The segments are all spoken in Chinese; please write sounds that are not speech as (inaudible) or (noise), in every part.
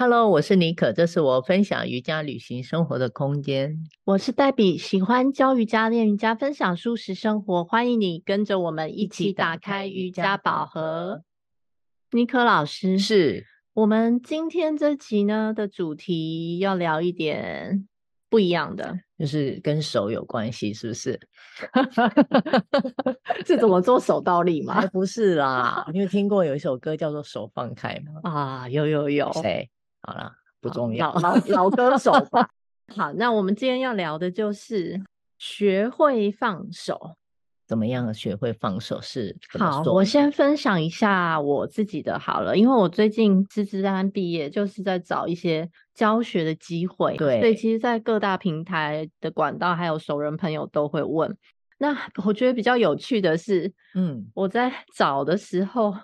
Hello，我是妮可，这是我分享瑜伽旅行生活的空间。我是黛比，喜欢教瑜伽、练瑜伽、分享舒适生活。欢迎你跟着我们一起打开瑜伽宝盒。妮可老师，是我们今天这集呢的主题要聊一点不一样的，就是跟手有关系，是不是？(laughs) 是怎么做手倒立吗？不是啦，(laughs) 你有听过有一首歌叫做《手放开》吗？啊，有有有，谁？好了，不重要，老老，老歌手吧。(laughs) 好，那我们今天要聊的就是学会放手。怎么样学会放手是？好，我先分享一下我自己的好了，因为我最近师资班毕业，就是在找一些教学的机会。对，所以其实，在各大平台的管道，还有熟人朋友都会问。那我觉得比较有趣的是，嗯，我在找的时候，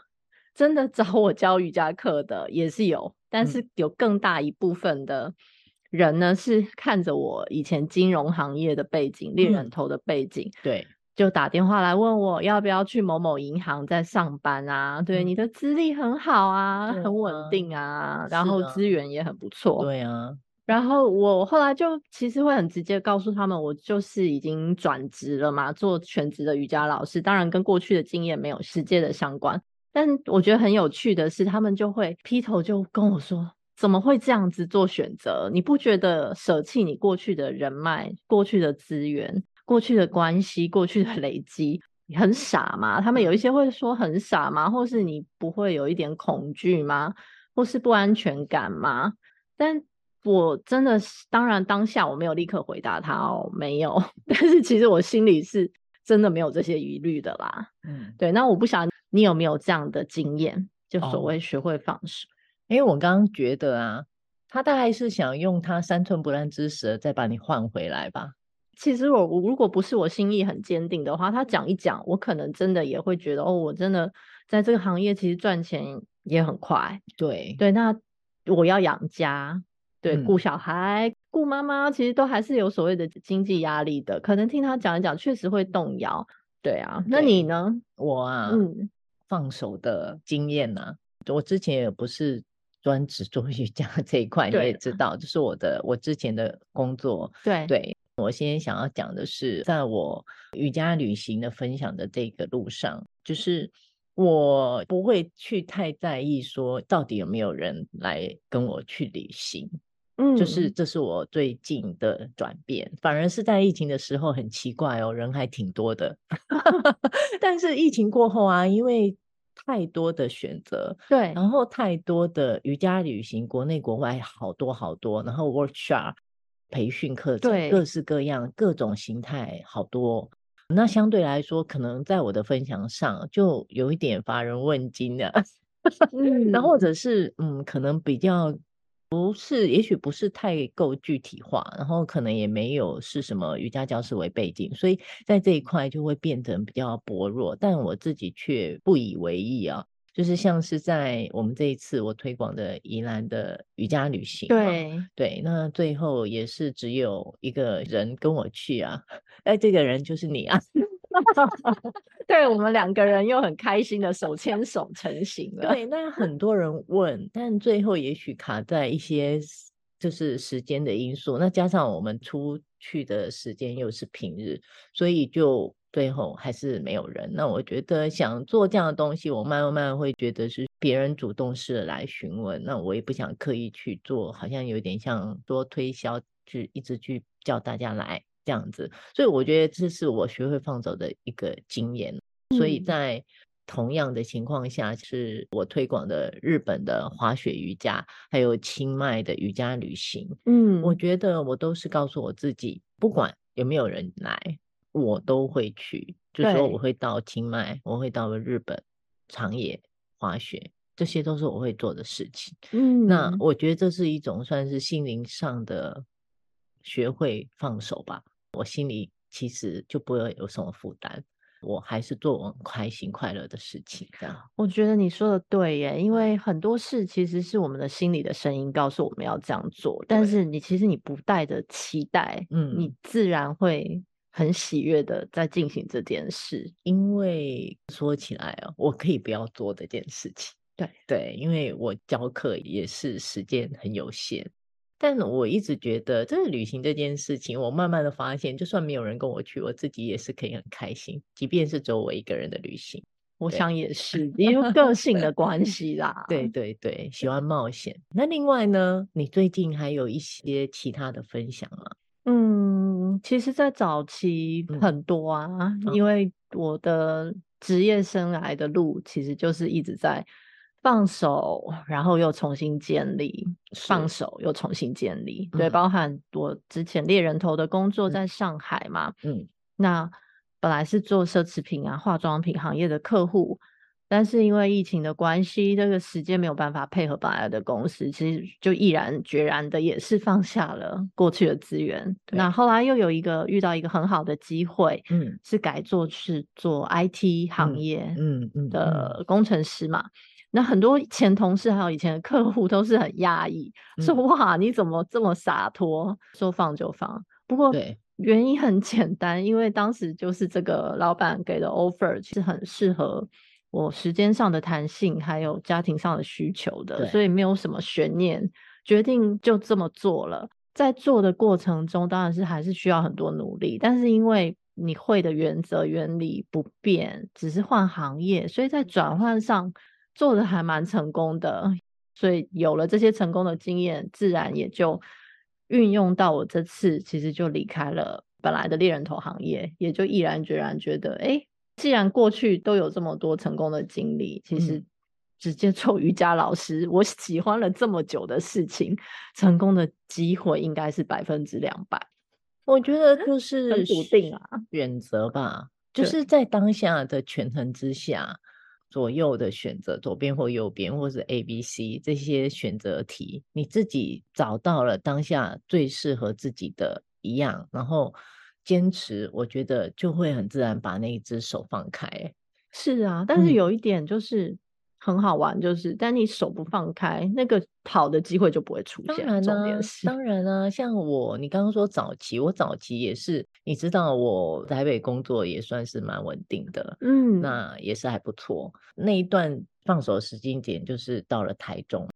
真的找我教瑜伽课的也是有。但是有更大一部分的人呢，嗯、是看着我以前金融行业的背景、猎、嗯、人头的背景，对，就打电话来问我要不要去某某银行在上班啊？对，嗯、你的资历很好啊，很稳定啊，然后资源也很不错。对啊，然后我后来就其实会很直接告诉他们，我就是已经转职了嘛，做全职的瑜伽老师，当然跟过去的经验没有直接的相关。但我觉得很有趣的是，他们就会劈头就跟我说：“怎么会这样子做选择？你不觉得舍弃你过去的人脉、过去的资源、过去的关系、过去的累积，很傻吗？”他们有一些会说很傻吗？或是你不会有一点恐惧吗？或是不安全感吗？但我真的是，当然当下我没有立刻回答他哦，没有。(laughs) 但是其实我心里是真的没有这些疑虑的啦。嗯，对。那我不想。你有没有这样的经验？就所谓学会放手。因为、哦、我刚刚觉得啊，他大概是想用他三寸不烂之舌再把你换回来吧。其实我如果不是我心意很坚定的话，他讲一讲，我可能真的也会觉得哦，我真的在这个行业其实赚钱也很快。对对，那我要养家，对，顾小孩、嗯、顾妈妈，其实都还是有所谓的经济压力的。可能听他讲一讲，确实会动摇。对啊，那你呢？我啊，嗯。放手的经验呢、啊？我之前也不是 (laughs) 专职做瑜伽这一块，你也知道，这是我的我之前的工作。对对，我现在想要讲的是，在我瑜伽旅行的分享的这个路上，就是我不会去太在意说到底有没有人来跟我去旅行。嗯，就是这是我最近的转变，反而是在疫情的时候很奇怪哦，人还挺多的。(laughs) 但是疫情过后啊，因为太多的选择，对，然后太多的瑜伽旅行，国内国外好多好多，然后 workshop 培训课程，对，各式各样，各种形态好多。那相对来说，可能在我的分享上就有一点乏人问津的，(laughs) 嗯，然后或者是嗯，可能比较。不是，也许不是太够具体化，然后可能也没有是什么瑜伽教室为背景，所以在这一块就会变得比较薄弱。但我自己却不以为意啊，就是像是在我们这一次我推广的宜兰的瑜伽旅行，对对，那最后也是只有一个人跟我去啊，(laughs) 哎，这个人就是你啊。(laughs) 对，我们两个人又很开心的手牵手成行了。对，那很多人问，但最后也许卡在一些就是时间的因素，那加上我们出去的时间又是平日，所以就最后还是没有人。那我觉得想做这样的东西，我慢慢慢会觉得是别人主动式的来询问，那我也不想刻意去做，好像有点像多推销，去一直去叫大家来。这样子，所以我觉得这是我学会放手的一个经验。嗯、所以在同样的情况下，是我推广的日本的滑雪瑜伽，还有清迈的瑜伽旅行。嗯，我觉得我都是告诉我自己，不管有没有人来，我都会去。就说我会到清迈，我会到日本长野滑雪，这些都是我会做的事情。嗯，那我觉得这是一种算是心灵上的学会放手吧。我心里其实就不会有什么负担，我还是做我开心快乐的事情。这样，我觉得你说的对耶，因为很多事其实是我们的心里的声音告诉我们要这样做，但是你其实你不带着期待，嗯，你自然会很喜悦的在进行这件事。因为说起来哦，我可以不要做这件事情，对对，因为我教课也是时间很有限。但我一直觉得，这个旅行这件事情，我慢慢的发现，就算没有人跟我去，我自己也是可以很开心，即便是只有我一个人的旅行。我想也是，因为个性的关系啦。(laughs) 对对对，喜欢冒险。那另外呢，你最近还有一些其他的分享吗？嗯，其实，在早期很多啊，嗯、因为我的职业生涯的路，其实就是一直在。放手，然后又重新建立；放手又重新建立。对，包含我之前猎人头的工作在上海嘛。嗯，那本来是做奢侈品啊、化妆品行业的客户，但是因为疫情的关系，这个时间没有办法配合本来的公司，其实就毅然决然的也是放下了过去的资源。那后来又有一个遇到一个很好的机会，嗯，是改做是做 IT 行业，嗯嗯的工程师嘛。那很多前同事还有以前的客户都是很压抑，嗯、说哇，你怎么这么洒脱，说放就放？不过原因很简单，因为当时就是这个老板给的 offer 其实很适合我时间上的弹性，还有家庭上的需求的，所以没有什么悬念，决定就这么做了。在做的过程中，当然是还是需要很多努力，但是因为你会的原则原理不变，只是换行业，所以在转换上。做的还蛮成功的，所以有了这些成功的经验，自然也就运用到我这次，其实就离开了本来的猎人头行业，也就毅然决然觉得，哎，既然过去都有这么多成功的经历，其实直接做瑜伽老师，嗯、我喜欢了这么久的事情，成功的机会应该是百分之两百。我觉得就是很笃定啊，选择吧，就是在当下的权衡之下。左右的选择，左边或右边，或是 A、B、C 这些选择题，你自己找到了当下最适合自己的一样，然后坚持，我觉得就会很自然把那一只手放开。是啊，但是有一点就是。嗯很好玩，就是，但你手不放开，那个跑的机会就不会出现。当然呢，当然啊，像我，你刚刚说早期，我早期也是，你知道，我台北工作也算是蛮稳定的，嗯，那也是还不错。那一段放手的时间点，就是到了台中，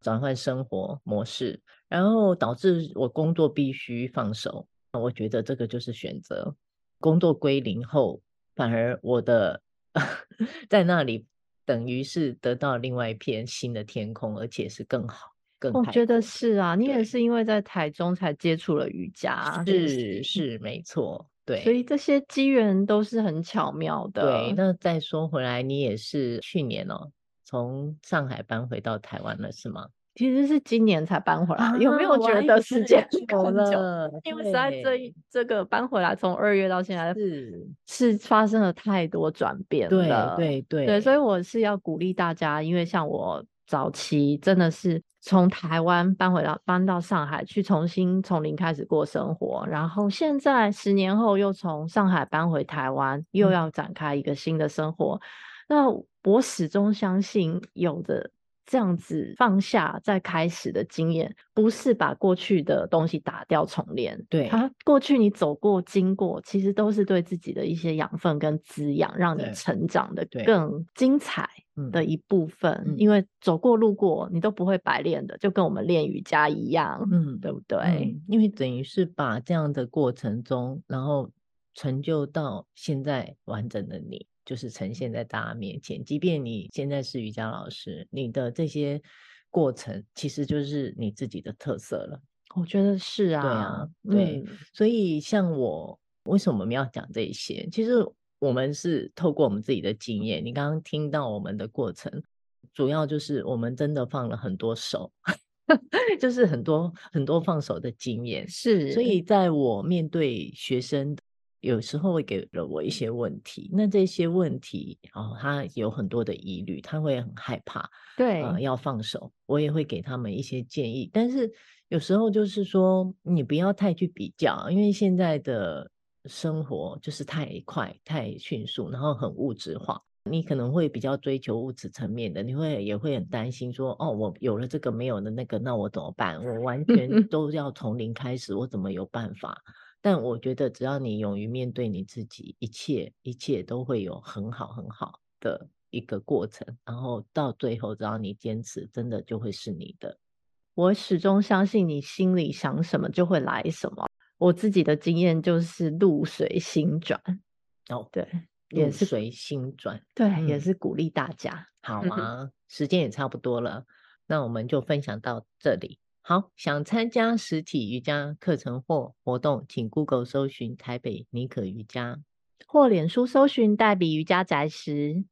转换生活模式，然后导致我工作必须放手。我觉得这个就是选择，工作归零后，反而我的 (laughs) 在那里。等于是得到另外一片新的天空，而且是更好、更。我觉得是啊，你也是因为在台中才接触了瑜伽，是是，是没错，对。所以这些机缘都是很巧妙的。对，那再说回来，你也是去年哦，从上海搬回到台湾了，是吗？其实是今年才搬回来，啊、有没有觉得时间 (laughs) 久了？(laughs) 因为实在这这个搬回来，从二月到现在是是发生了太多转变了。对对对对，所以我是要鼓励大家，因为像我早期真的是从台湾搬回到搬到上海去，重新从零开始过生活，然后现在十年后又从上海搬回台湾，又要展开一个新的生活。嗯、那我始终相信有的。这样子放下再开始的经验，不是把过去的东西打掉重练。对，它过去你走过、经过，其实都是对自己的一些养分跟滋养，让你成长的更精彩的一部分。嗯、因为走过路过，你都不会白练的，就跟我们练瑜伽一样，嗯，对不对？嗯、因为等于是把这样的过程中，然后成就到现在完整的你。就是呈现在大家面前，即便你现在是瑜伽老师，你的这些过程其实就是你自己的特色了。我觉得是啊，对啊，对。嗯、所以像我，为什么我们要讲这些？其实我们是透过我们自己的经验。你刚刚听到我们的过程，主要就是我们真的放了很多手，(laughs) 就是很多很多放手的经验。是，所以在我面对学生。有时候会给了我一些问题，那这些问题哦，他有很多的疑虑，他会很害怕，对，呃，要放手。我也会给他们一些建议，但是有时候就是说，你不要太去比较，因为现在的生活就是太快、太迅速，然后很物质化，你可能会比较追求物质层面的，你会也会很担心说，哦，我有了这个没有了那个，那我怎么办？我完全 (laughs) 都要从零开始，我怎么有办法？但我觉得，只要你勇于面对你自己，一切一切都会有很好很好的一个过程，然后到最后只要你坚持，真的就会是你的。我始终相信你心里想什么就会来什么。我自己的经验就是路随心转。哦，对，也是随心转。对，嗯、也是鼓励大家。好吗，时间也差不多了，那我们就分享到这里。好，想参加实体瑜伽课程或活动，请 Google 搜寻台北妮可瑜伽，或脸书搜寻黛比瑜伽宅时。